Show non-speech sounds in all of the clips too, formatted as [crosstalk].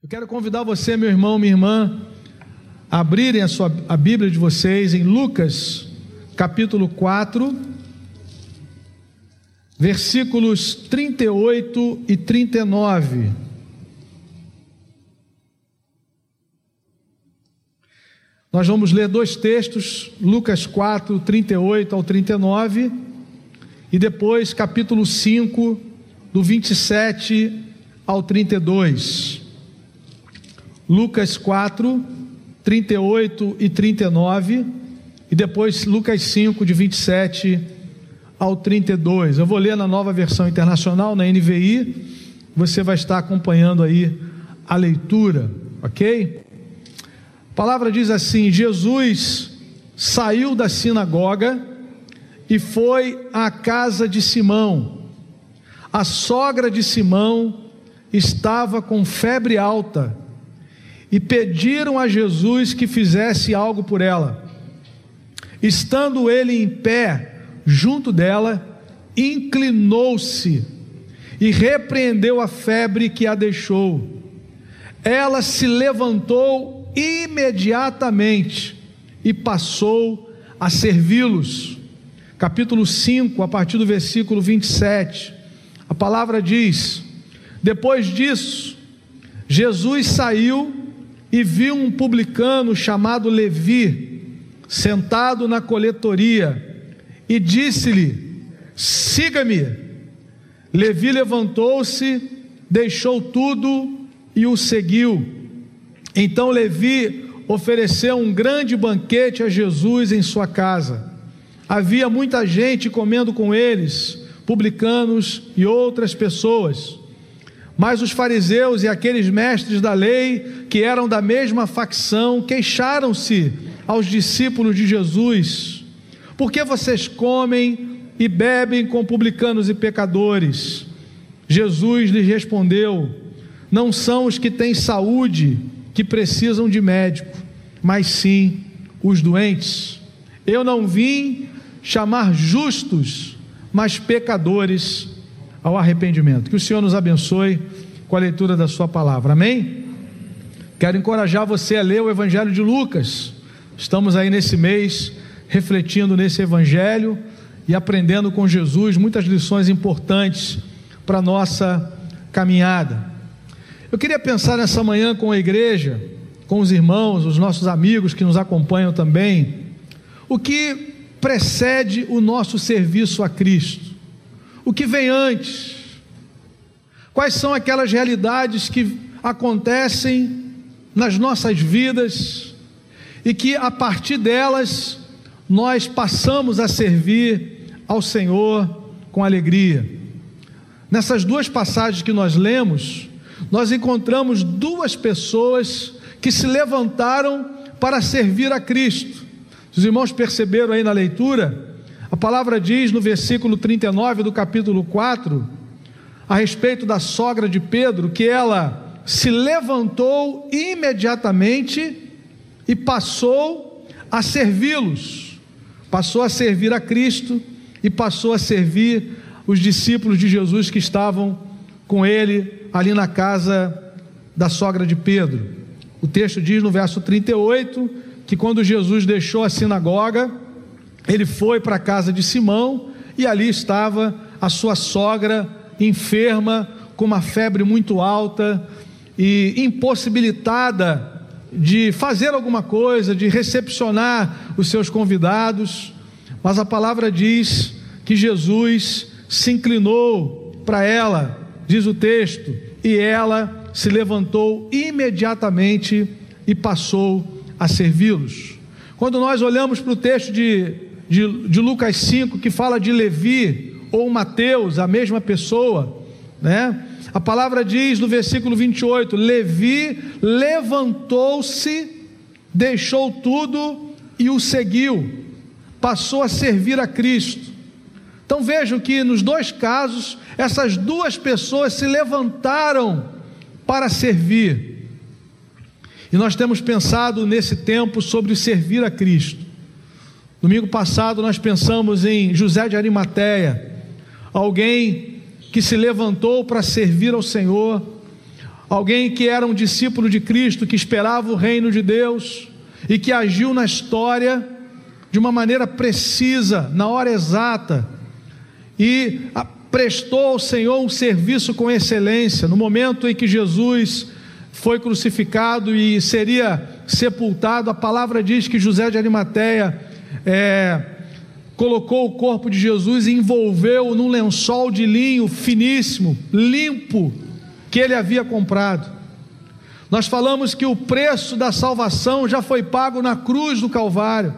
Eu quero convidar você, meu irmão, minha irmã, a abrirem a, sua, a Bíblia de vocês em Lucas, capítulo 4, versículos 38 e 39. Nós vamos ler dois textos, Lucas 4, 38 ao 39, e depois capítulo 5, do 27 ao 32. Lucas 4, 38 e 39, e depois Lucas 5, de 27 ao 32. Eu vou ler na nova versão internacional, na NVI, você vai estar acompanhando aí a leitura, ok? A palavra diz assim: Jesus saiu da sinagoga e foi à casa de Simão. A sogra de Simão estava com febre alta e pediram a Jesus que fizesse algo por ela. Estando ele em pé junto dela, inclinou-se e repreendeu a febre que a deixou. Ela se levantou imediatamente e passou a servi-los. Capítulo 5, a partir do versículo 27. A palavra diz: Depois disso, Jesus saiu e viu um publicano chamado Levi sentado na coletoria e disse-lhe: Siga-me. Levi levantou-se, deixou tudo e o seguiu. Então Levi ofereceu um grande banquete a Jesus em sua casa. Havia muita gente comendo com eles, publicanos e outras pessoas. Mas os fariseus e aqueles mestres da lei, que eram da mesma facção, queixaram-se aos discípulos de Jesus: Por que vocês comem e bebem com publicanos e pecadores? Jesus lhes respondeu: Não são os que têm saúde que precisam de médico, mas sim os doentes. Eu não vim chamar justos, mas pecadores ao arrependimento. Que o Senhor nos abençoe com a leitura da Sua palavra, amém? Quero encorajar você a ler o Evangelho de Lucas. Estamos aí nesse mês refletindo nesse Evangelho e aprendendo com Jesus muitas lições importantes para a nossa caminhada. Eu queria pensar nessa manhã com a igreja, com os irmãos, os nossos amigos que nos acompanham também, o que precede o nosso serviço a Cristo o que vem antes, quais são aquelas realidades que acontecem nas nossas vidas e que a partir delas nós passamos a servir ao Senhor com alegria. Nessas duas passagens que nós lemos, nós encontramos duas pessoas que se levantaram para servir a Cristo. Os irmãos perceberam aí na leitura a palavra diz no versículo 39 do capítulo 4, a respeito da sogra de Pedro, que ela se levantou imediatamente e passou a servi-los, passou a servir a Cristo e passou a servir os discípulos de Jesus que estavam com ele ali na casa da sogra de Pedro. O texto diz no verso 38 que quando Jesus deixou a sinagoga, ele foi para a casa de Simão e ali estava a sua sogra enferma, com uma febre muito alta e impossibilitada de fazer alguma coisa, de recepcionar os seus convidados. Mas a palavra diz que Jesus se inclinou para ela, diz o texto, e ela se levantou imediatamente e passou a servi-los. Quando nós olhamos para o texto de de, de Lucas 5, que fala de Levi ou Mateus, a mesma pessoa, né? A palavra diz no versículo 28: Levi levantou-se, deixou tudo e o seguiu, passou a servir a Cristo. Então vejam que nos dois casos, essas duas pessoas se levantaram para servir. E nós temos pensado nesse tempo sobre servir a Cristo. Domingo passado nós pensamos em José de Arimateia, alguém que se levantou para servir ao Senhor, alguém que era um discípulo de Cristo, que esperava o reino de Deus e que agiu na história de uma maneira precisa, na hora exata, e prestou ao Senhor um serviço com excelência. No momento em que Jesus foi crucificado e seria sepultado, a palavra diz que José de Arimateia é, colocou o corpo de Jesus e envolveu num lençol de linho finíssimo, limpo, que ele havia comprado. Nós falamos que o preço da salvação já foi pago na cruz do Calvário.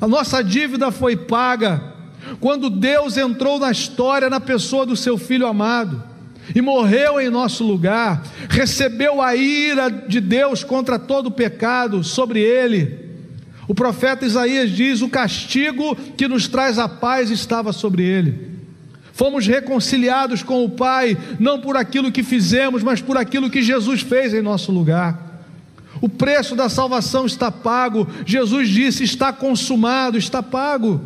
A nossa dívida foi paga quando Deus entrou na história na pessoa do seu filho amado e morreu em nosso lugar, recebeu a ira de Deus contra todo o pecado sobre ele. O profeta Isaías diz: o castigo que nos traz a paz estava sobre ele. Fomos reconciliados com o Pai, não por aquilo que fizemos, mas por aquilo que Jesus fez em nosso lugar. O preço da salvação está pago. Jesus disse: está consumado, está pago.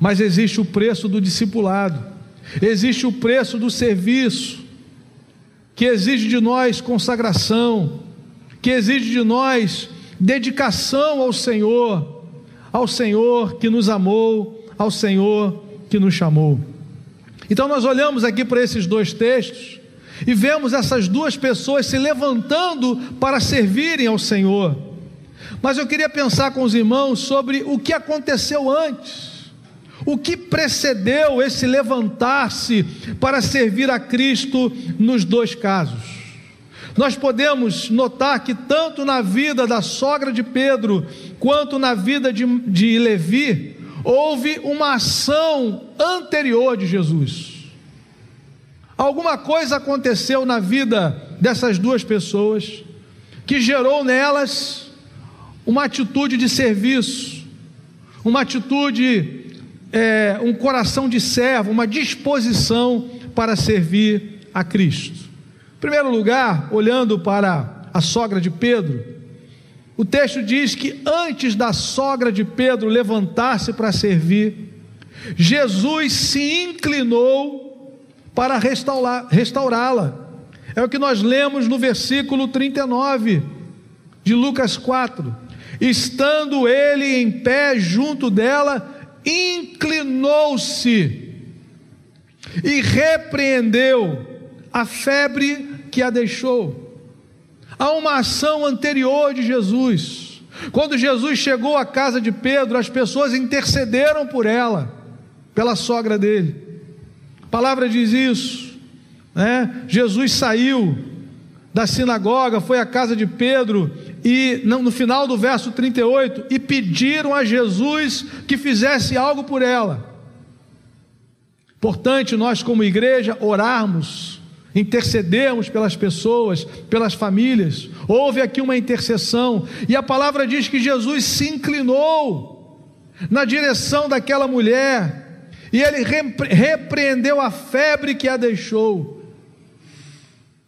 Mas existe o preço do discipulado, existe o preço do serviço, que exige de nós consagração, que exige de nós dedicação ao Senhor, ao Senhor que nos amou, ao Senhor que nos chamou. Então nós olhamos aqui para esses dois textos e vemos essas duas pessoas se levantando para servirem ao Senhor. Mas eu queria pensar com os irmãos sobre o que aconteceu antes. O que precedeu esse levantar-se para servir a Cristo nos dois casos? Nós podemos notar que, tanto na vida da sogra de Pedro, quanto na vida de, de Levi, houve uma ação anterior de Jesus. Alguma coisa aconteceu na vida dessas duas pessoas que gerou nelas uma atitude de serviço, uma atitude, é, um coração de servo, uma disposição para servir a Cristo. Em primeiro lugar, olhando para a sogra de Pedro, o texto diz que antes da sogra de Pedro levantar-se para servir, Jesus se inclinou para restaurá-la. É o que nós lemos no versículo 39 de Lucas 4. Estando ele em pé junto dela, inclinou-se e repreendeu a febre que a deixou. Há uma ação anterior de Jesus. Quando Jesus chegou à casa de Pedro, as pessoas intercederam por ela, pela sogra dele. A palavra diz isso. Né? Jesus saiu da sinagoga, foi à casa de Pedro e no final do verso 38 e pediram a Jesus que fizesse algo por ela. Importante nós como igreja orarmos intercedemos pelas pessoas, pelas famílias. Houve aqui uma intercessão, e a palavra diz que Jesus se inclinou na direção daquela mulher, e ele repreendeu a febre que a deixou.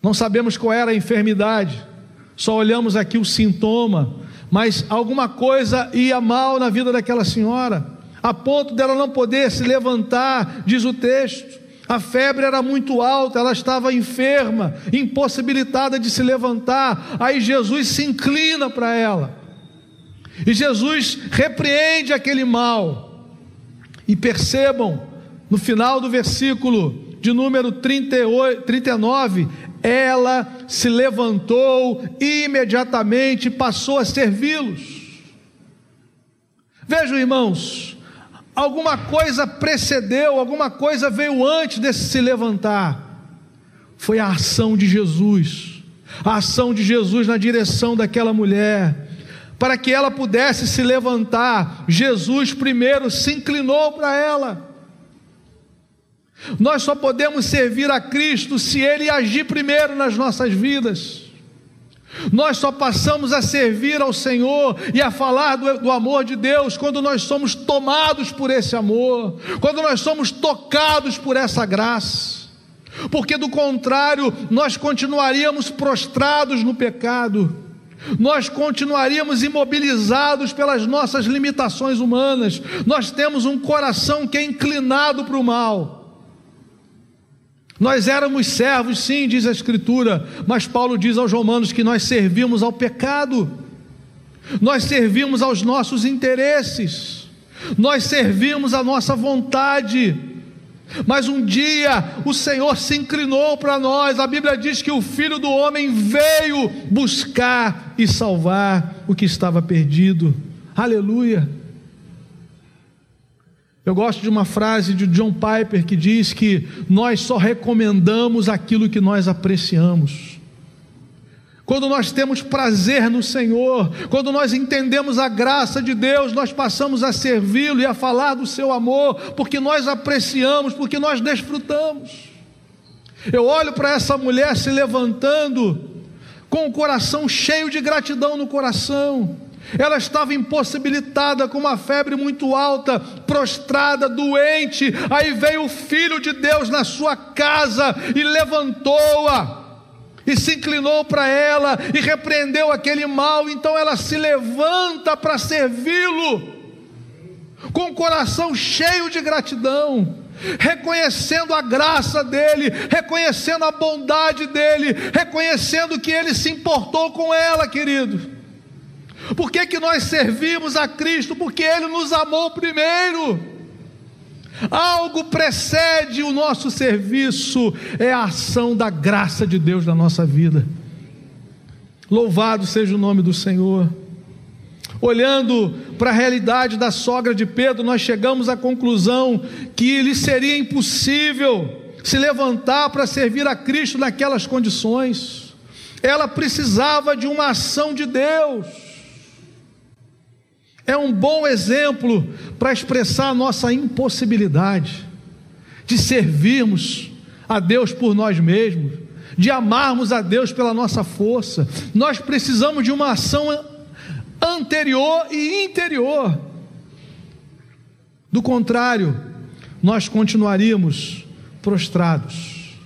Não sabemos qual era a enfermidade, só olhamos aqui o sintoma, mas alguma coisa ia mal na vida daquela senhora, a ponto dela não poder se levantar, diz o texto. A febre era muito alta, ela estava enferma, impossibilitada de se levantar. Aí Jesus se inclina para ela. E Jesus repreende aquele mal. E percebam, no final do versículo de número 38, 39, ela se levantou e imediatamente passou a servi-los. Vejam, irmãos, alguma coisa precedeu, alguma coisa veio antes desse se levantar. Foi a ação de Jesus, a ação de Jesus na direção daquela mulher. Para que ela pudesse se levantar, Jesus primeiro se inclinou para ela. Nós só podemos servir a Cristo se Ele agir primeiro nas nossas vidas. Nós só passamos a servir ao Senhor e a falar do, do, amor de Deus quando nós somos tomados por esse amor, quando nós somos tocados por essa graça, porque do contrário, nós continuaríamos prostrados no pecado, nós continuaríamos imobilizados pelas nossas limitações humanas, nós temos um coração que é inclinado para o mal. Nós éramos servos, sim, diz a Escritura, mas Paulo diz aos Romanos que nós servimos ao pecado, nós servimos aos nossos interesses, nós servimos à nossa vontade. Mas um dia o Senhor se inclinou para nós, a Bíblia diz que o Filho do Homem veio buscar e salvar o que estava perdido. Aleluia. Eu gosto de uma frase de John Piper que diz que nós só recomendamos aquilo que nós apreciamos. Quando nós temos prazer no Senhor, quando nós entendemos a graça de Deus, nós passamos a servi-lo e a falar do seu amor, porque nós apreciamos, porque nós desfrutamos. Eu olho para essa mulher se levantando com o coração cheio de gratidão no coração ela estava impossibilitada com uma febre muito alta, prostrada, doente. Aí veio o Filho de Deus na sua casa e levantou-a. E se inclinou para ela e repreendeu aquele mal. Então ela se levanta para servi-lo, com o coração cheio de gratidão reconhecendo a graça dele, reconhecendo a bondade dele, reconhecendo que ele se importou com ela, querido. Por que, que nós servimos a Cristo? Porque Ele nos amou primeiro. Algo precede o nosso serviço, é a ação da graça de Deus na nossa vida. Louvado seja o nome do Senhor. Olhando para a realidade da sogra de Pedro, nós chegamos à conclusão que lhe seria impossível se levantar para servir a Cristo naquelas condições. Ela precisava de uma ação de Deus é um bom exemplo para expressar a nossa impossibilidade de servirmos a Deus por nós mesmos, de amarmos a Deus pela nossa força. Nós precisamos de uma ação anterior e interior. Do contrário, nós continuaríamos prostrados.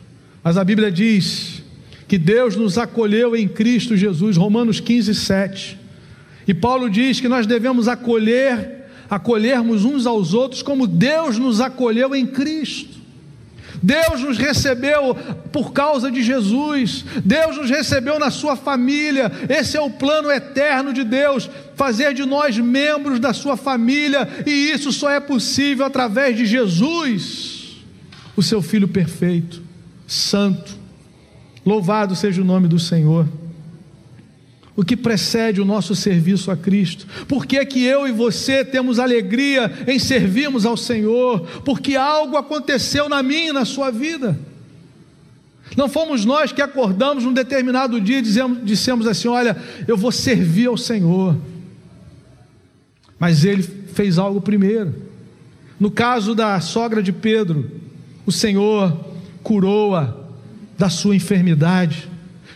Mas a Bíblia diz que Deus nos acolheu em Cristo Jesus, Romanos 15, 7. E Paulo diz que nós devemos acolher, acolhermos uns aos outros como Deus nos acolheu em Cristo. Deus nos recebeu por causa de Jesus, Deus nos recebeu na sua família, esse é o plano eterno de Deus, fazer de nós membros da sua família, e isso só é possível através de Jesus, o seu Filho perfeito, santo. Louvado seja o nome do Senhor o que precede o nosso serviço a Cristo. Por que, é que eu e você temos alegria em servirmos ao Senhor? Porque algo aconteceu na minha e na sua vida. Não fomos nós que acordamos num determinado dia e dizemos, dissemos assim: Olha, eu vou servir ao Senhor. Mas ele fez algo primeiro. No caso da sogra de Pedro, o Senhor curou-a da sua enfermidade,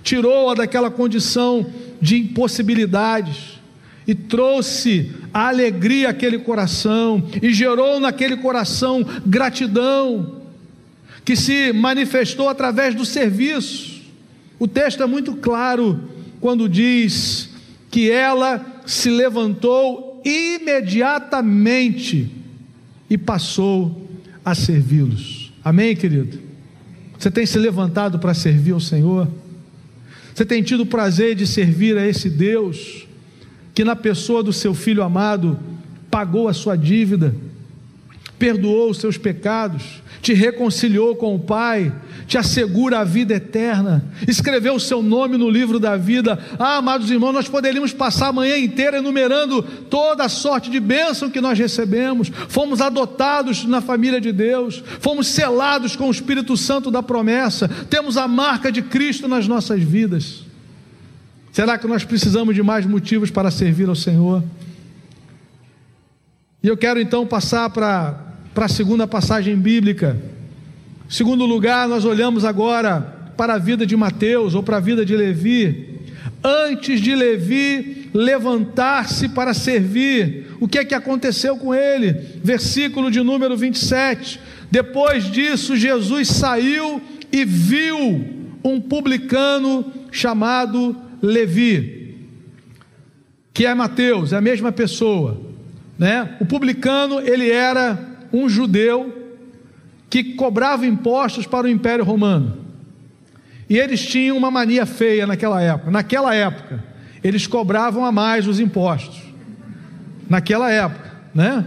tirou-a daquela condição de impossibilidades e trouxe a alegria àquele coração e gerou naquele coração gratidão que se manifestou através do serviço. O texto é muito claro quando diz que ela se levantou imediatamente e passou a servi-los. Amém, querido? Você tem se levantado para servir ao Senhor? Você tem tido o prazer de servir a esse Deus que, na pessoa do seu filho amado, pagou a sua dívida, perdoou os seus pecados, te reconciliou com o Pai, te assegura a vida eterna, escreveu o seu nome no livro da vida. Ah, amados irmãos, nós poderíamos passar a manhã inteira enumerando toda a sorte de bênção que nós recebemos. Fomos adotados na família de Deus, fomos selados com o Espírito Santo da promessa, temos a marca de Cristo nas nossas vidas. Será que nós precisamos de mais motivos para servir ao Senhor? E eu quero então passar para para a segunda passagem bíblica. Segundo lugar, nós olhamos agora para a vida de Mateus ou para a vida de Levi. Antes de Levi levantar-se para servir, o que é que aconteceu com ele? Versículo de número 27. Depois disso, Jesus saiu e viu um publicano chamado Levi, que é Mateus, é a mesma pessoa, né? O publicano, ele era um judeu que cobravam impostos para o Império Romano. E eles tinham uma mania feia naquela época. Naquela época, eles cobravam a mais os impostos. Naquela época, né?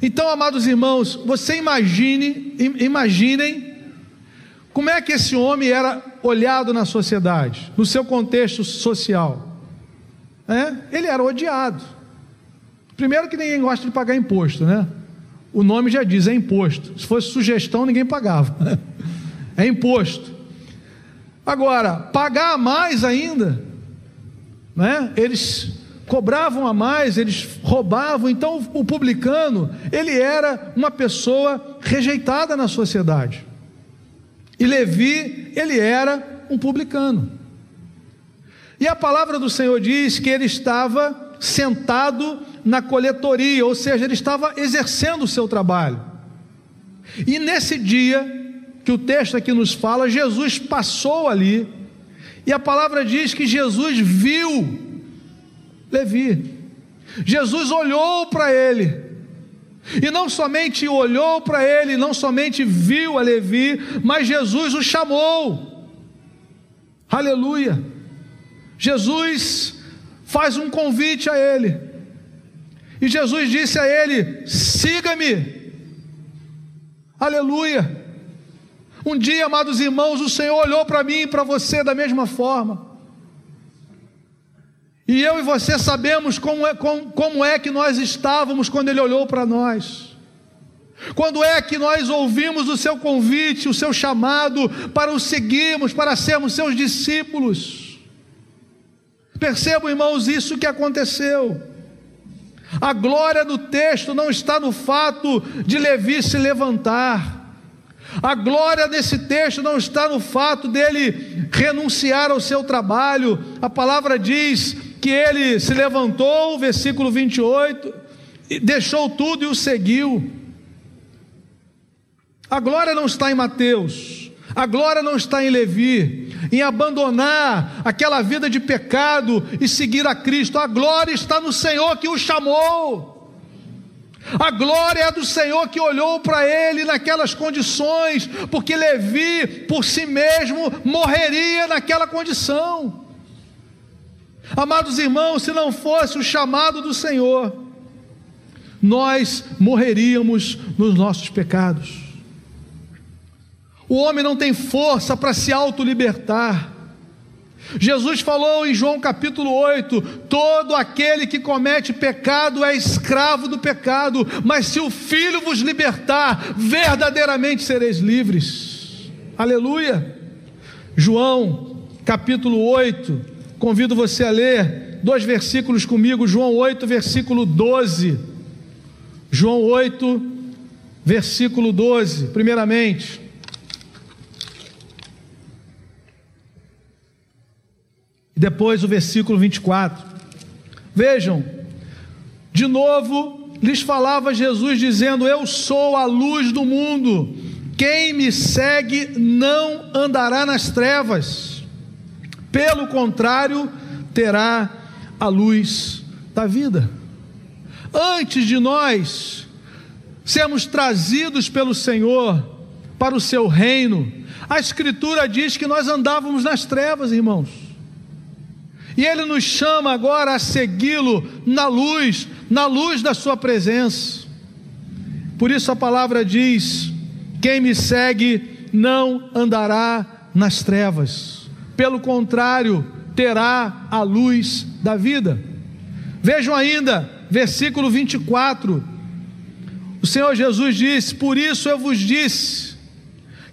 Então, amados irmãos, você imagine, imaginem como é que esse homem era olhado na sociedade, no seu contexto social. É? Ele era odiado. Primeiro que ninguém gosta de pagar imposto, né? O nome já diz, é imposto. Se fosse sugestão, ninguém pagava. É imposto. Agora, pagar a mais ainda, né? Eles cobravam a mais, eles roubavam. Então, o publicano, ele era uma pessoa rejeitada na sociedade. E Levi, ele era um publicano. E a palavra do Senhor diz que ele estava sentado na coletoria, ou seja, ele estava exercendo o seu trabalho. E nesse dia que o texto aqui nos fala, Jesus passou ali, e a palavra diz que Jesus viu Levi. Jesus olhou para ele, e não somente olhou para ele, não somente viu a Levi, mas Jesus o chamou. Aleluia. Jesus faz um convite a ele. E Jesus disse a ele: siga-me. Aleluia. Um dia, amados irmãos, o Senhor olhou para mim e para você da mesma forma. E eu e você sabemos como é, como, como é que nós estávamos quando Ele olhou para nós. Quando é que nós ouvimos o seu convite, o seu chamado para o seguirmos, para sermos seus discípulos? Percebam, irmãos, isso que aconteceu. A glória do texto não está no fato de Levi se levantar. A glória desse texto não está no fato dele renunciar ao seu trabalho. A palavra diz que ele se levantou, versículo 28, deixou tudo e o seguiu. A glória não está em Mateus, a glória não está em Levi, em abandonar aquela vida de pecado e seguir a Cristo. A glória está no Senhor que o chamou. A glória é do Senhor que olhou para ele naquelas condições, porque Levi por si mesmo morreria naquela condição. Amados irmãos, se não fosse o chamado do Senhor, nós morreríamos nos nossos pecados. O homem não tem força para se autolibertar. Jesus falou em João capítulo 8: todo aquele que comete pecado é escravo do pecado, mas se o Filho vos libertar, verdadeiramente sereis livres. Aleluia. João capítulo 8, convido você a ler dois versículos comigo, João 8, versículo 12. João 8, versículo 12, primeiramente. E depois o versículo 24. Vejam, de novo lhes falava Jesus dizendo: Eu sou a luz do mundo. Quem me segue não andará nas trevas. Pelo contrário, terá a luz da vida. Antes de nós sermos trazidos pelo Senhor para o seu reino, a Escritura diz que nós andávamos nas trevas, irmãos. E Ele nos chama agora a segui-lo na luz, na luz da Sua presença. Por isso a palavra diz: quem me segue não andará nas trevas, pelo contrário, terá a luz da vida. Vejam ainda, versículo 24. O Senhor Jesus disse: Por isso eu vos disse,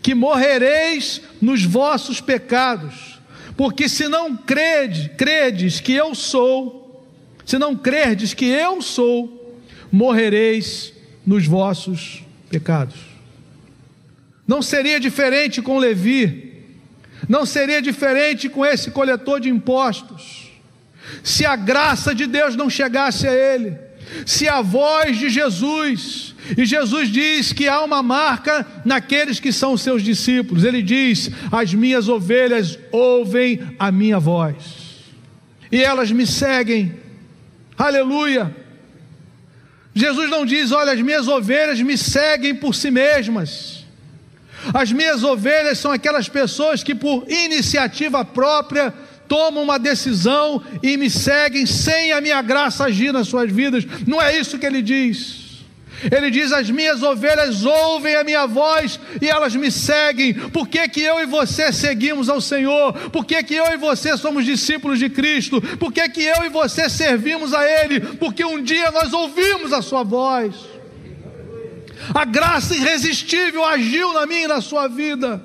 que morrereis nos vossos pecados porque se não crede, credes que eu sou, se não crerdes que eu sou, morrereis nos vossos pecados. Não seria diferente com Levi, não seria diferente com esse coletor de impostos, se a graça de Deus não chegasse a ele, se a voz de Jesus e Jesus diz que há uma marca naqueles que são seus discípulos. Ele diz: As minhas ovelhas ouvem a minha voz, e elas me seguem. Aleluia. Jesus não diz: Olha, as minhas ovelhas me seguem por si mesmas. As minhas ovelhas são aquelas pessoas que, por iniciativa própria, tomam uma decisão e me seguem sem a minha graça agir nas suas vidas. Não é isso que ele diz. Ele diz: As minhas ovelhas ouvem a minha voz e elas me seguem. Por que, que eu e você seguimos ao Senhor? Por que, que eu e você somos discípulos de Cristo? Por que, que eu e você servimos a Ele? Porque um dia nós ouvimos a Sua voz. A graça irresistível agiu na minha e na sua vida.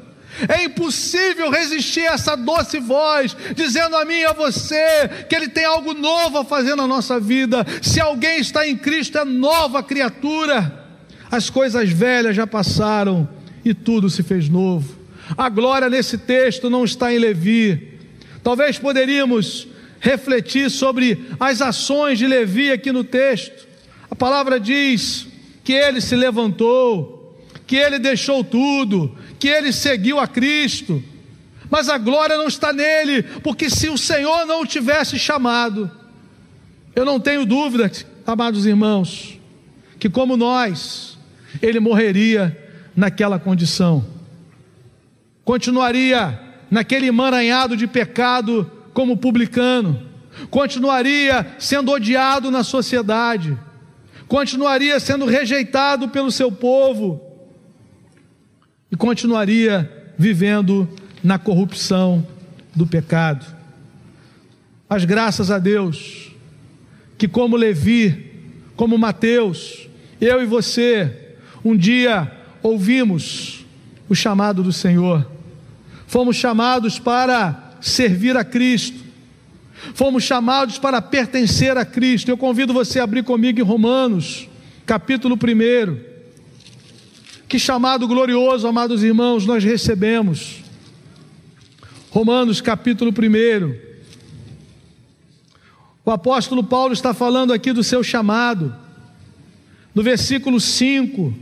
É impossível resistir a essa doce voz, dizendo a mim e a você que Ele tem algo novo a fazer na nossa vida. Se alguém está em Cristo, é nova criatura. As coisas velhas já passaram e tudo se fez novo. A glória nesse texto não está em Levi. Talvez poderíamos refletir sobre as ações de Levi aqui no texto. A palavra diz que ele se levantou, que ele deixou tudo, que ele seguiu a Cristo, mas a glória não está nele, porque se o Senhor não o tivesse chamado, eu não tenho dúvida, amados irmãos, que como nós, ele morreria naquela condição, continuaria naquele emaranhado de pecado como publicano, continuaria sendo odiado na sociedade, continuaria sendo rejeitado pelo seu povo, e continuaria vivendo na corrupção do pecado. Mas graças a Deus, que como Levi, como Mateus, eu e você, um dia ouvimos o chamado do Senhor, fomos chamados para servir a Cristo, fomos chamados para pertencer a Cristo. Eu convido você a abrir comigo em Romanos, capítulo 1. Que chamado glorioso, amados irmãos, nós recebemos. Romanos capítulo 1. O apóstolo Paulo está falando aqui do seu chamado. No versículo 5,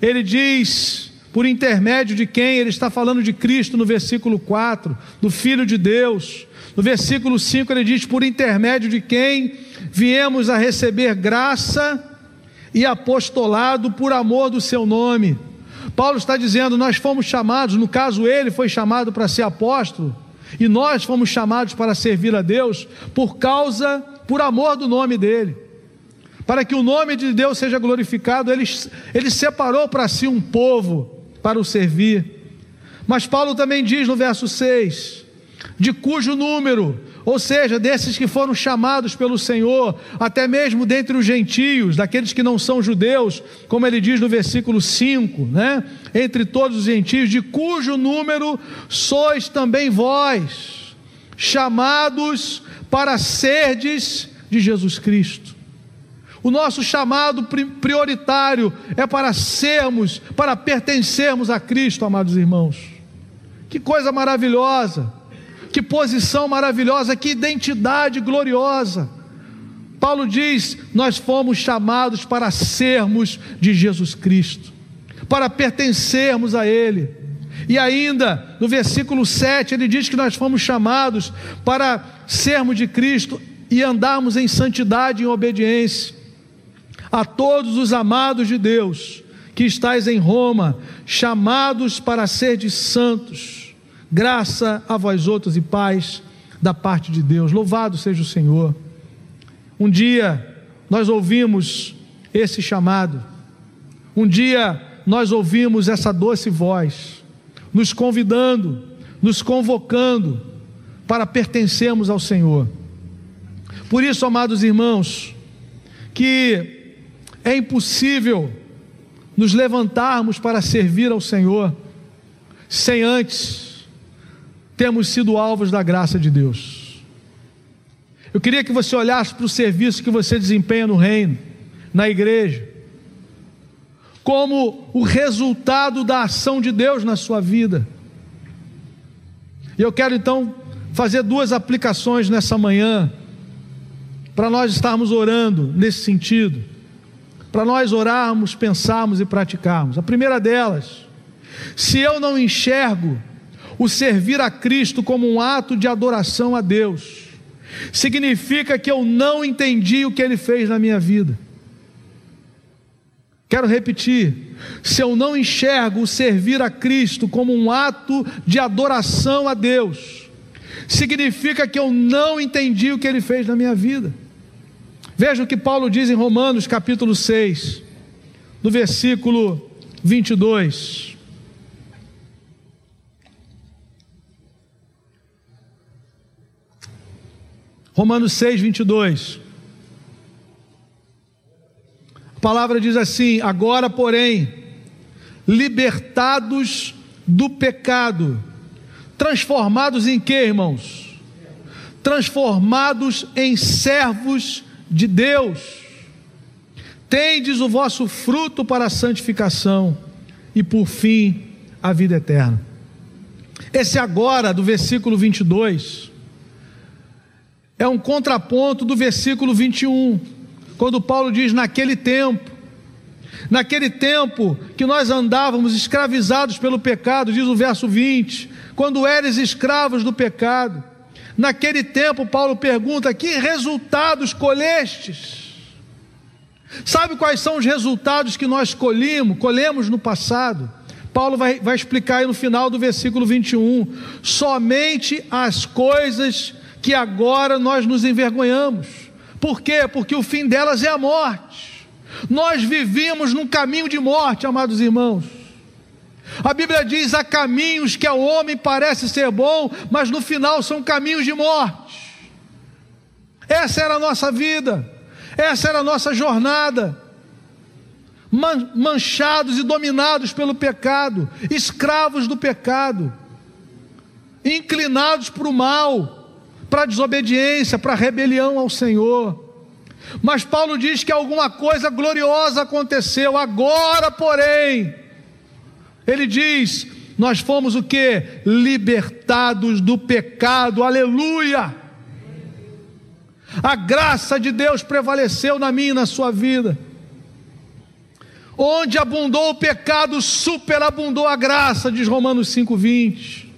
ele diz, por intermédio de quem? Ele está falando de Cristo no versículo 4, do Filho de Deus. No versículo 5 ele diz: por intermédio de quem viemos a receber graça e apostolado por amor do seu nome. Paulo está dizendo: nós fomos chamados, no caso, ele foi chamado para ser apóstolo, e nós fomos chamados para servir a Deus por causa, por amor do nome dele. Para que o nome de Deus seja glorificado, ele, ele separou para si um povo para o servir. Mas Paulo também diz no verso 6: de cujo número ou seja, desses que foram chamados pelo Senhor, até mesmo dentre os gentios, daqueles que não são judeus, como ele diz no versículo 5, né? Entre todos os gentios, de cujo número sois também vós, chamados para serdes de Jesus Cristo. O nosso chamado prioritário é para sermos, para pertencermos a Cristo, amados irmãos. Que coisa maravilhosa! Que posição maravilhosa, que identidade gloriosa. Paulo diz: Nós fomos chamados para sermos de Jesus Cristo, para pertencermos a Ele. E ainda, no versículo 7, ele diz que nós fomos chamados para sermos de Cristo e andarmos em santidade e em obediência. A todos os amados de Deus que estáis em Roma, chamados para ser de santos Graça a vós outros e paz da parte de Deus. Louvado seja o Senhor. Um dia nós ouvimos esse chamado. Um dia nós ouvimos essa doce voz nos convidando, nos convocando para pertencermos ao Senhor. Por isso, amados irmãos, que é impossível nos levantarmos para servir ao Senhor sem antes temos sido alvos da graça de Deus. Eu queria que você olhasse para o serviço que você desempenha no reino, na igreja, como o resultado da ação de Deus na sua vida. E eu quero então fazer duas aplicações nessa manhã, para nós estarmos orando nesse sentido, para nós orarmos, pensarmos e praticarmos. A primeira delas, se eu não enxergo o servir a Cristo como um ato de adoração a Deus, significa que eu não entendi o que Ele fez na minha vida. Quero repetir: se eu não enxergo o servir a Cristo como um ato de adoração a Deus, significa que eu não entendi o que ele fez na minha vida. Veja o que Paulo diz em Romanos capítulo 6, no versículo 22. Romanos 6, 22. A palavra diz assim: agora, porém, libertados do pecado, transformados em quê, irmãos? Transformados em servos de Deus. Tendes o vosso fruto para a santificação e por fim a vida eterna. Esse agora do versículo 22 é um contraponto do versículo 21 quando Paulo diz: naquele tempo, naquele tempo que nós andávamos escravizados pelo pecado, diz o verso 20, quando eres escravos do pecado, naquele tempo, Paulo pergunta: que resultados colhestes? Sabe quais são os resultados que nós colhemos, colhemos no passado? Paulo vai, vai explicar aí no final do versículo 21. Somente as coisas que agora nós nos envergonhamos. Por quê? Porque o fim delas é a morte. Nós vivíamos num caminho de morte, amados irmãos. A Bíblia diz: há caminhos que ao homem parece ser bom, mas no final são caminhos de morte. Essa era a nossa vida, essa era a nossa jornada. Manchados e dominados pelo pecado, escravos do pecado, inclinados para o mal para a desobediência, para a rebelião ao Senhor. Mas Paulo diz que alguma coisa gloriosa aconteceu, agora, porém, ele diz: nós fomos o que? Libertados do pecado, aleluia! A graça de Deus prevaleceu na minha e na sua vida. Onde abundou o pecado, superabundou a graça, diz Romanos 5,20.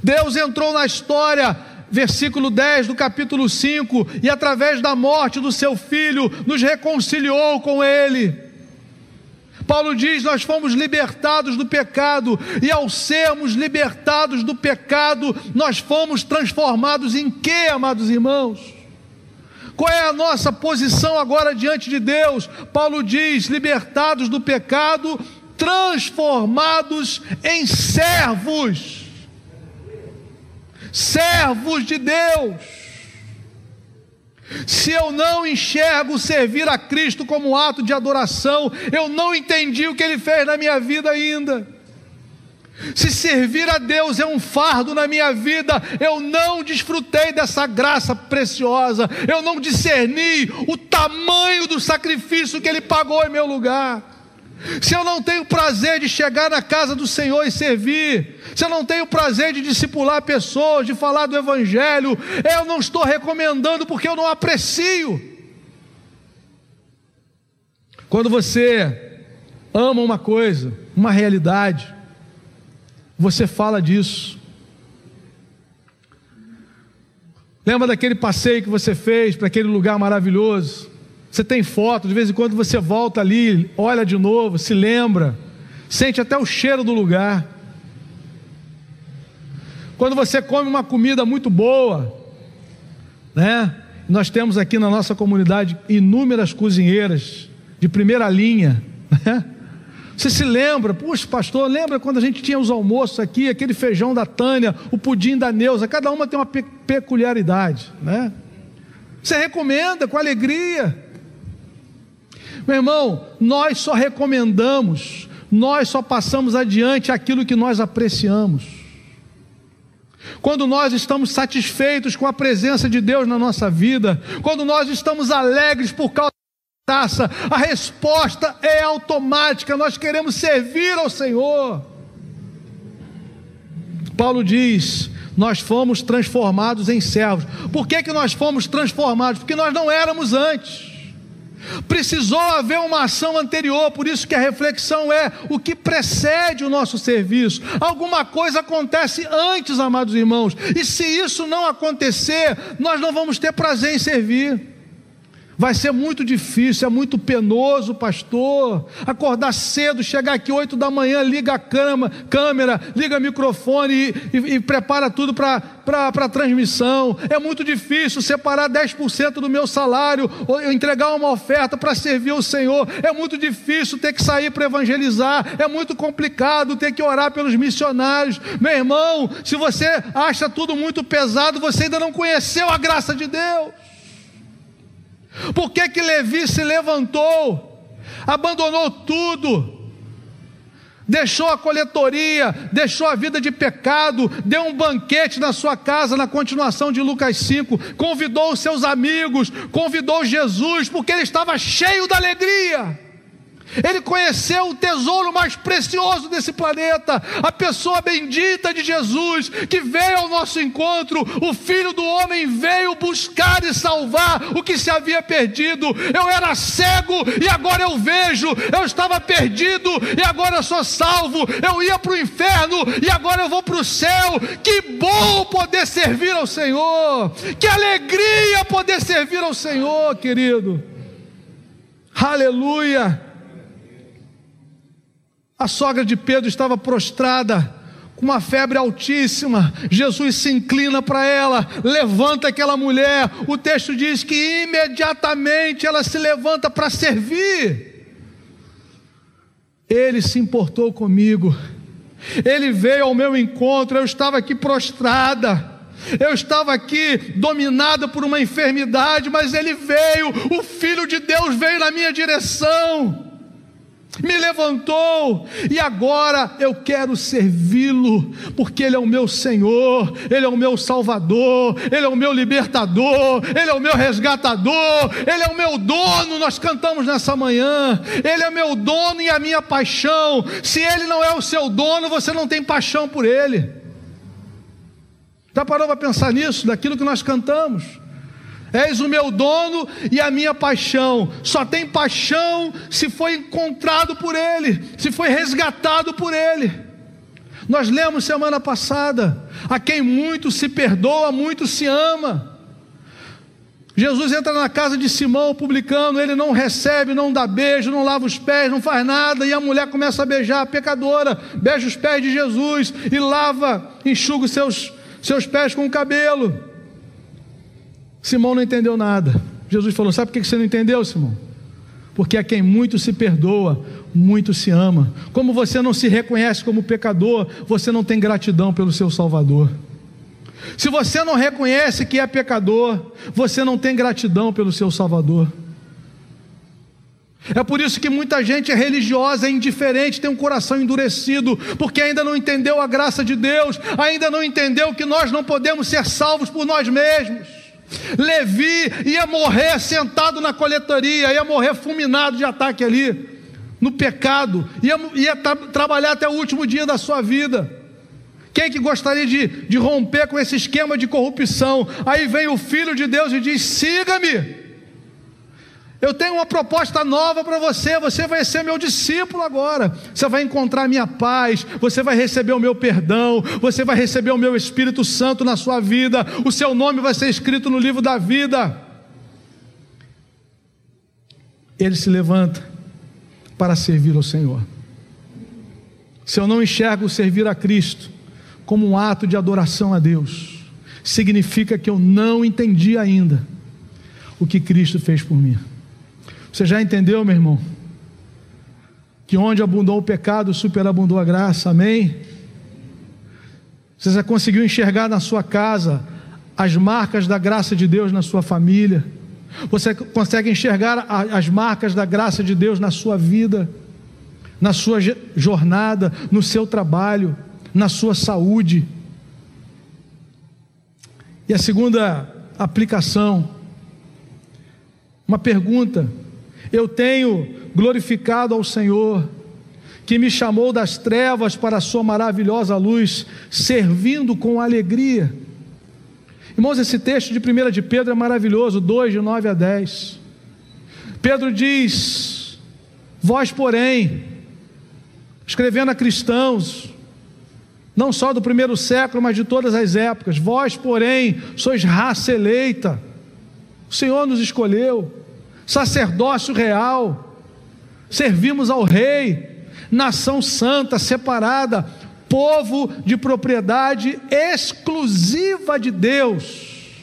Deus entrou na história versículo 10 do capítulo 5, e através da morte do seu filho, nos reconciliou com ele. Paulo diz: Nós fomos libertados do pecado, e ao sermos libertados do pecado, nós fomos transformados em quê, amados irmãos? Qual é a nossa posição agora diante de Deus? Paulo diz: libertados do pecado, transformados em servos servos de Deus. Se eu não enxergo servir a Cristo como ato de adoração, eu não entendi o que Ele fez na minha vida ainda. Se servir a Deus é um fardo na minha vida, eu não desfrutei dessa graça preciosa, eu não discerni o tamanho do sacrifício que Ele pagou em meu lugar se eu não tenho prazer de chegar na casa do Senhor e servir, se eu não tenho prazer de discipular pessoas, de falar do Evangelho, eu não estou recomendando porque eu não aprecio. Quando você ama uma coisa, uma realidade, você fala disso. Lembra daquele passeio que você fez para aquele lugar maravilhoso? Você tem foto, de vez em quando você volta ali, olha de novo, se lembra, sente até o cheiro do lugar. Quando você come uma comida muito boa, né? Nós temos aqui na nossa comunidade inúmeras cozinheiras de primeira linha, [laughs] né? Você se lembra, puxa, pastor, lembra quando a gente tinha os almoços aqui, aquele feijão da Tânia, o pudim da Neuza, cada uma tem uma pe peculiaridade, né? Você recomenda com alegria. Meu irmão, nós só recomendamos, nós só passamos adiante aquilo que nós apreciamos. Quando nós estamos satisfeitos com a presença de Deus na nossa vida, quando nós estamos alegres por causa da taça, a resposta é automática, nós queremos servir ao Senhor. Paulo diz: nós fomos transformados em servos. Por que, que nós fomos transformados? Porque nós não éramos antes. Precisou haver uma ação anterior, por isso que a reflexão é o que precede o nosso serviço. Alguma coisa acontece antes, amados irmãos, e se isso não acontecer, nós não vamos ter prazer em servir. Vai ser muito difícil, é muito penoso, pastor. Acordar cedo, chegar aqui oito da manhã, liga a cama, câmera, liga o microfone e, e, e prepara tudo para a transmissão. É muito difícil separar 10% do meu salário, ou entregar uma oferta para servir o Senhor. É muito difícil ter que sair para evangelizar. É muito complicado ter que orar pelos missionários. Meu irmão, se você acha tudo muito pesado, você ainda não conheceu a graça de Deus. Por que que Levi se levantou, abandonou tudo, deixou a coletoria, deixou a vida de pecado, deu um banquete na sua casa, na continuação de Lucas 5, convidou os seus amigos, convidou Jesus, porque ele estava cheio da alegria. Ele conheceu o tesouro mais precioso desse planeta, a pessoa bendita de Jesus, que veio ao nosso encontro. O Filho do Homem veio buscar e salvar o que se havia perdido. Eu era cego e agora eu vejo. Eu estava perdido e agora sou salvo. Eu ia para o inferno e agora eu vou para o céu. Que bom poder servir ao Senhor. Que alegria poder servir ao Senhor, querido. Aleluia. A sogra de Pedro estava prostrada, com uma febre altíssima. Jesus se inclina para ela, levanta aquela mulher. O texto diz que imediatamente ela se levanta para servir. Ele se importou comigo. Ele veio ao meu encontro. Eu estava aqui prostrada. Eu estava aqui dominada por uma enfermidade, mas ele veio. O Filho de Deus veio na minha direção me levantou e agora eu quero servi-lo, porque Ele é o meu Senhor, Ele é o meu Salvador, Ele é o meu libertador, Ele é o meu resgatador, Ele é o meu dono. Nós cantamos nessa manhã, Ele é meu dono e a minha paixão. Se Ele não é o seu dono, você não tem paixão por Ele. Já parou para pensar nisso, daquilo que nós cantamos? És o meu dono e a minha paixão. Só tem paixão se foi encontrado por Ele, se foi resgatado por Ele. Nós lemos semana passada: a quem muito se perdoa, muito se ama. Jesus entra na casa de Simão, publicano, ele não recebe, não dá beijo, não lava os pés, não faz nada, e a mulher começa a beijar, a pecadora, beija os pés de Jesus e lava, enxuga os seus, seus pés com o cabelo. Simão não entendeu nada. Jesus falou: Sabe por que você não entendeu, Simão? Porque a quem muito se perdoa, muito se ama. Como você não se reconhece como pecador, você não tem gratidão pelo seu Salvador. Se você não reconhece que é pecador, você não tem gratidão pelo seu Salvador. É por isso que muita gente é religiosa, é indiferente, tem um coração endurecido, porque ainda não entendeu a graça de Deus, ainda não entendeu que nós não podemos ser salvos por nós mesmos. Levi ia morrer sentado na coletoria, ia morrer fulminado de ataque ali, no pecado, ia, ia tra trabalhar até o último dia da sua vida. Quem que gostaria de, de romper com esse esquema de corrupção? Aí vem o Filho de Deus e diz: siga-me. Eu tenho uma proposta nova para você. Você vai ser meu discípulo agora. Você vai encontrar a minha paz. Você vai receber o meu perdão. Você vai receber o meu Espírito Santo na sua vida. O seu nome vai ser escrito no livro da vida. Ele se levanta para servir ao Senhor. Se eu não enxergo servir a Cristo como um ato de adoração a Deus, significa que eu não entendi ainda o que Cristo fez por mim. Você já entendeu, meu irmão? Que onde abundou o pecado, superabundou a graça, amém? Você já conseguiu enxergar na sua casa as marcas da graça de Deus na sua família? Você consegue enxergar as marcas da graça de Deus na sua vida, na sua jornada, no seu trabalho, na sua saúde? E a segunda aplicação, uma pergunta: eu tenho glorificado ao Senhor, que me chamou das trevas para a sua maravilhosa luz, servindo com alegria. Irmãos, esse texto de 1 de Pedro é maravilhoso, 2 de 9 a 10. Pedro diz: Vós, porém, escrevendo a cristãos, não só do primeiro século, mas de todas as épocas, vós, porém, sois raça eleita, o Senhor nos escolheu sacerdócio real, servimos ao Rei, nação santa, separada, povo de propriedade exclusiva de Deus.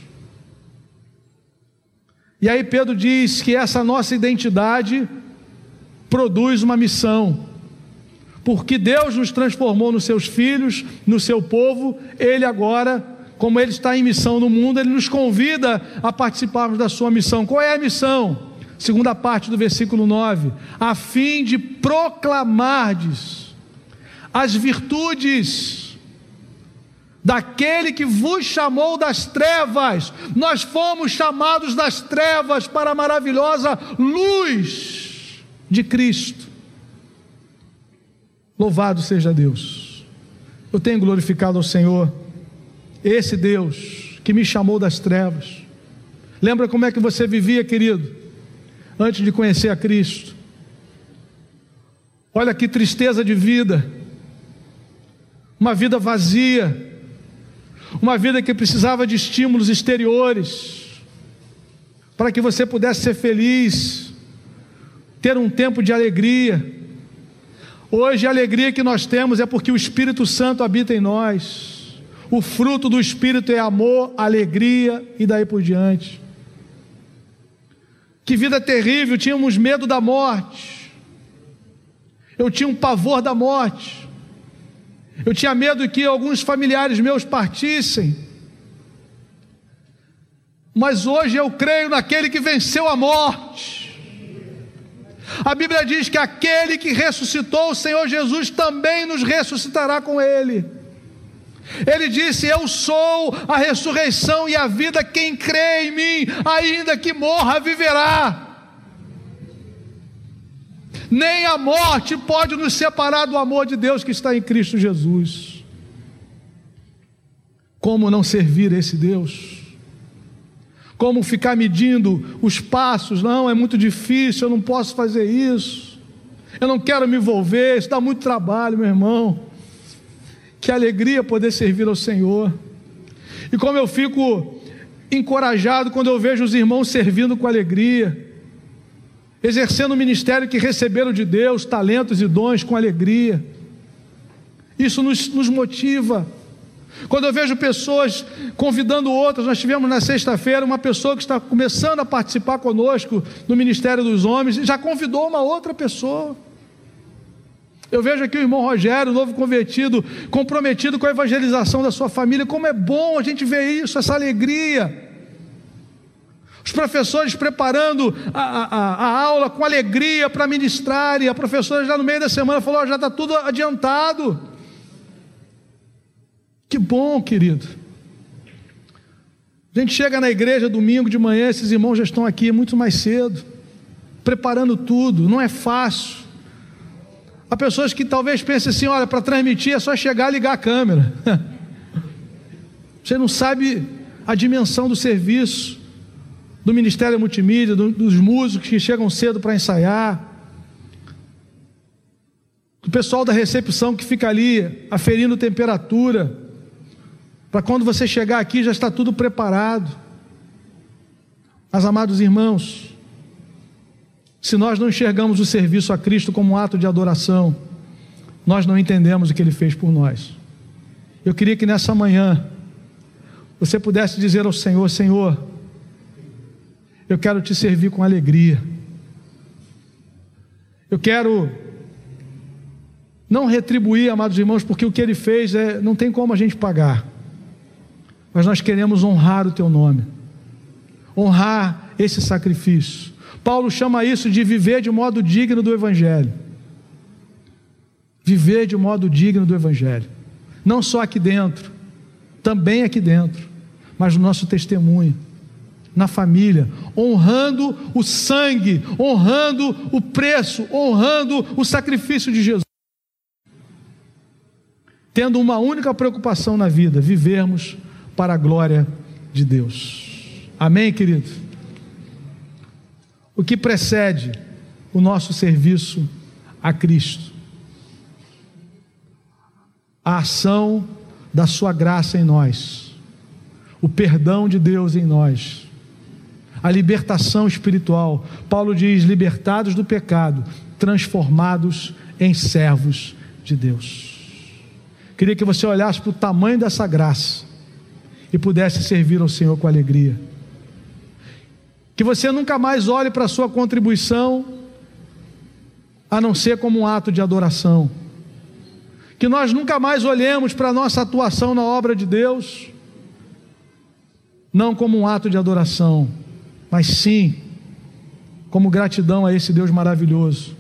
E aí Pedro diz que essa nossa identidade produz uma missão. Porque Deus nos transformou nos seus filhos, no seu povo, ele agora, como ele está em missão no mundo, ele nos convida a participarmos da sua missão. Qual é a missão? Segunda parte do versículo 9: a fim de proclamardes as virtudes daquele que vos chamou das trevas. Nós fomos chamados das trevas para a maravilhosa luz de Cristo. Louvado seja Deus. Eu tenho glorificado ao Senhor, esse Deus que me chamou das trevas. Lembra como é que você vivia, querido, antes de conhecer a Cristo? Olha que tristeza de vida uma vida vazia, uma vida que precisava de estímulos exteriores, para que você pudesse ser feliz, ter um tempo de alegria. Hoje a alegria que nós temos é porque o Espírito Santo habita em nós. O fruto do Espírito é amor, alegria e daí por diante. Que vida terrível, tínhamos medo da morte. Eu tinha um pavor da morte. Eu tinha medo que alguns familiares meus partissem. Mas hoje eu creio naquele que venceu a morte. A Bíblia diz que aquele que ressuscitou o Senhor Jesus também nos ressuscitará com ele. Ele disse: Eu sou a ressurreição e a vida, quem crê em mim, ainda que morra, viverá nem a morte pode nos separar do amor de Deus que está em Cristo Jesus. Como não servir esse Deus? Como ficar medindo os passos? Não, é muito difícil, eu não posso fazer isso. Eu não quero me envolver, isso dá muito trabalho, meu irmão. Que alegria poder servir ao Senhor. E como eu fico encorajado quando eu vejo os irmãos servindo com alegria exercendo o ministério que receberam de Deus, talentos e dons com alegria. Isso nos, nos motiva. Quando eu vejo pessoas convidando outras, nós tivemos na sexta-feira uma pessoa que está começando a participar conosco no Ministério dos Homens, e já convidou uma outra pessoa. Eu vejo aqui o irmão Rogério, novo convertido, comprometido com a evangelização da sua família. Como é bom a gente ver isso, essa alegria os professores preparando a, a, a aula com alegria para ministrar, e a professora já no meio da semana falou: já está tudo adiantado. Que bom, querido. A gente chega na igreja domingo de manhã, esses irmãos já estão aqui muito mais cedo, preparando tudo, não é fácil. Há pessoas que talvez pensem assim: olha, para transmitir é só chegar e ligar a câmera. [laughs] Você não sabe a dimensão do serviço do Ministério Multimídia, do, dos músicos que chegam cedo para ensaiar, do pessoal da recepção que fica ali aferindo temperatura, para quando você chegar aqui já está tudo preparado. Mas, amados irmãos, se nós não enxergamos o serviço a Cristo como um ato de adoração, nós não entendemos o que Ele fez por nós. Eu queria que nessa manhã você pudesse dizer ao Senhor: Senhor, eu quero te servir com alegria. Eu quero não retribuir, amados irmãos, porque o que ele fez é, não tem como a gente pagar. Mas nós queremos honrar o teu nome. Honrar esse sacrifício. Paulo chama isso de viver de modo digno do evangelho. Viver de modo digno do evangelho. Não só aqui dentro, também aqui dentro, mas no nosso testemunho na família, honrando o sangue, honrando o preço, honrando o sacrifício de Jesus. Tendo uma única preocupação na vida: vivermos para a glória de Deus. Amém, querido? O que precede o nosso serviço a Cristo? A ação da Sua graça em nós, o perdão de Deus em nós a libertação espiritual. Paulo diz: libertados do pecado, transformados em servos de Deus. Queria que você olhasse para o tamanho dessa graça e pudesse servir ao Senhor com alegria. Que você nunca mais olhe para a sua contribuição a não ser como um ato de adoração. Que nós nunca mais olhemos para a nossa atuação na obra de Deus não como um ato de adoração, mas sim como gratidão a esse Deus maravilhoso,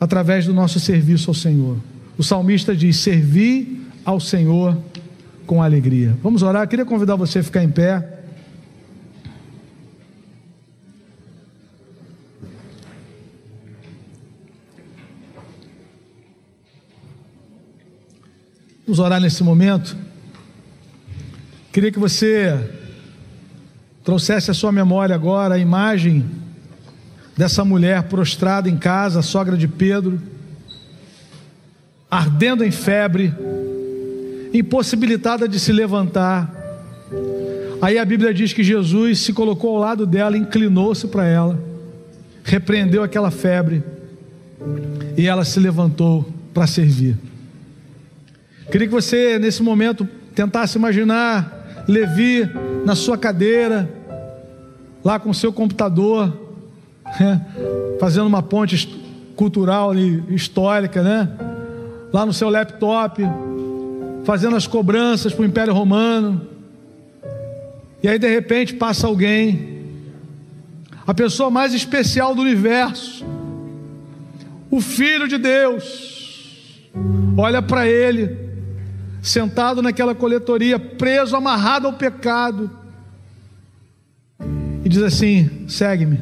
através do nosso serviço ao Senhor. O salmista diz: Servi ao Senhor com alegria. Vamos orar. Eu queria convidar você a ficar em pé. Vamos orar nesse momento. Queria que você trouxesse à sua memória agora a imagem dessa mulher prostrada em casa, a sogra de Pedro, ardendo em febre, impossibilitada de se levantar. Aí a Bíblia diz que Jesus se colocou ao lado dela, inclinou-se para ela, repreendeu aquela febre e ela se levantou para servir. Queria que você, nesse momento, tentasse imaginar Levi na sua cadeira, lá com o seu computador, né? fazendo uma ponte cultural e histórica, né? Lá no seu laptop, fazendo as cobranças para o Império Romano. E aí de repente passa alguém, a pessoa mais especial do universo, o Filho de Deus, olha para ele sentado naquela coletoria, preso, amarrado ao pecado, e diz assim: segue-me.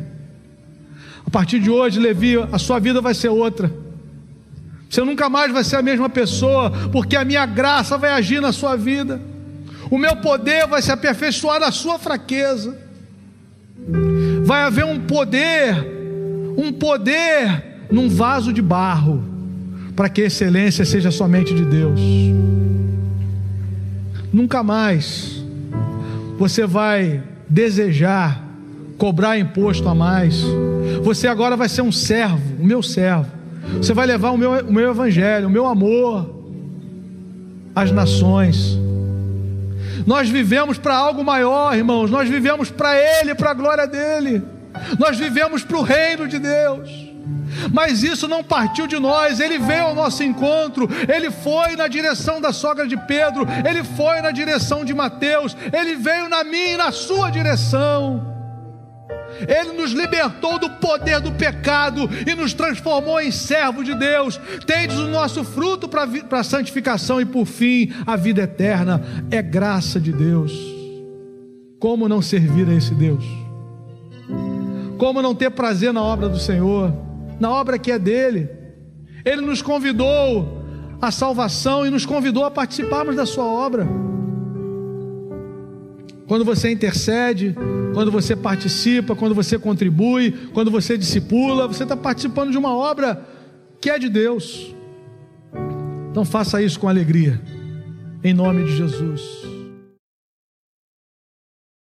A partir de hoje, Levi, a sua vida vai ser outra. Você nunca mais vai ser a mesma pessoa, porque a minha graça vai agir na sua vida. O meu poder vai se aperfeiçoar na sua fraqueza. Vai haver um poder, um poder num vaso de barro, para que a excelência seja somente de Deus. Nunca mais você vai desejar cobrar imposto a mais. Você agora vai ser um servo, o meu servo. Você vai levar o meu, o meu evangelho, o meu amor às nações. Nós vivemos para algo maior, irmãos. Nós vivemos para Ele, para a glória dele. Nós vivemos para o reino de Deus. Mas isso não partiu de nós, ele veio ao nosso encontro, ele foi na direção da sogra de Pedro, ele foi na direção de Mateus, ele veio na minha e na sua direção. Ele nos libertou do poder do pecado e nos transformou em servo de Deus. Tendes o nosso fruto para a santificação e, por fim, a vida eterna. É graça de Deus. Como não servir a esse Deus? Como não ter prazer na obra do Senhor? Na obra que é dele. Ele nos convidou à salvação e nos convidou a participarmos da sua obra. Quando você intercede, quando você participa, quando você contribui, quando você discipula, você está participando de uma obra que é de Deus. Então faça isso com alegria, em nome de Jesus.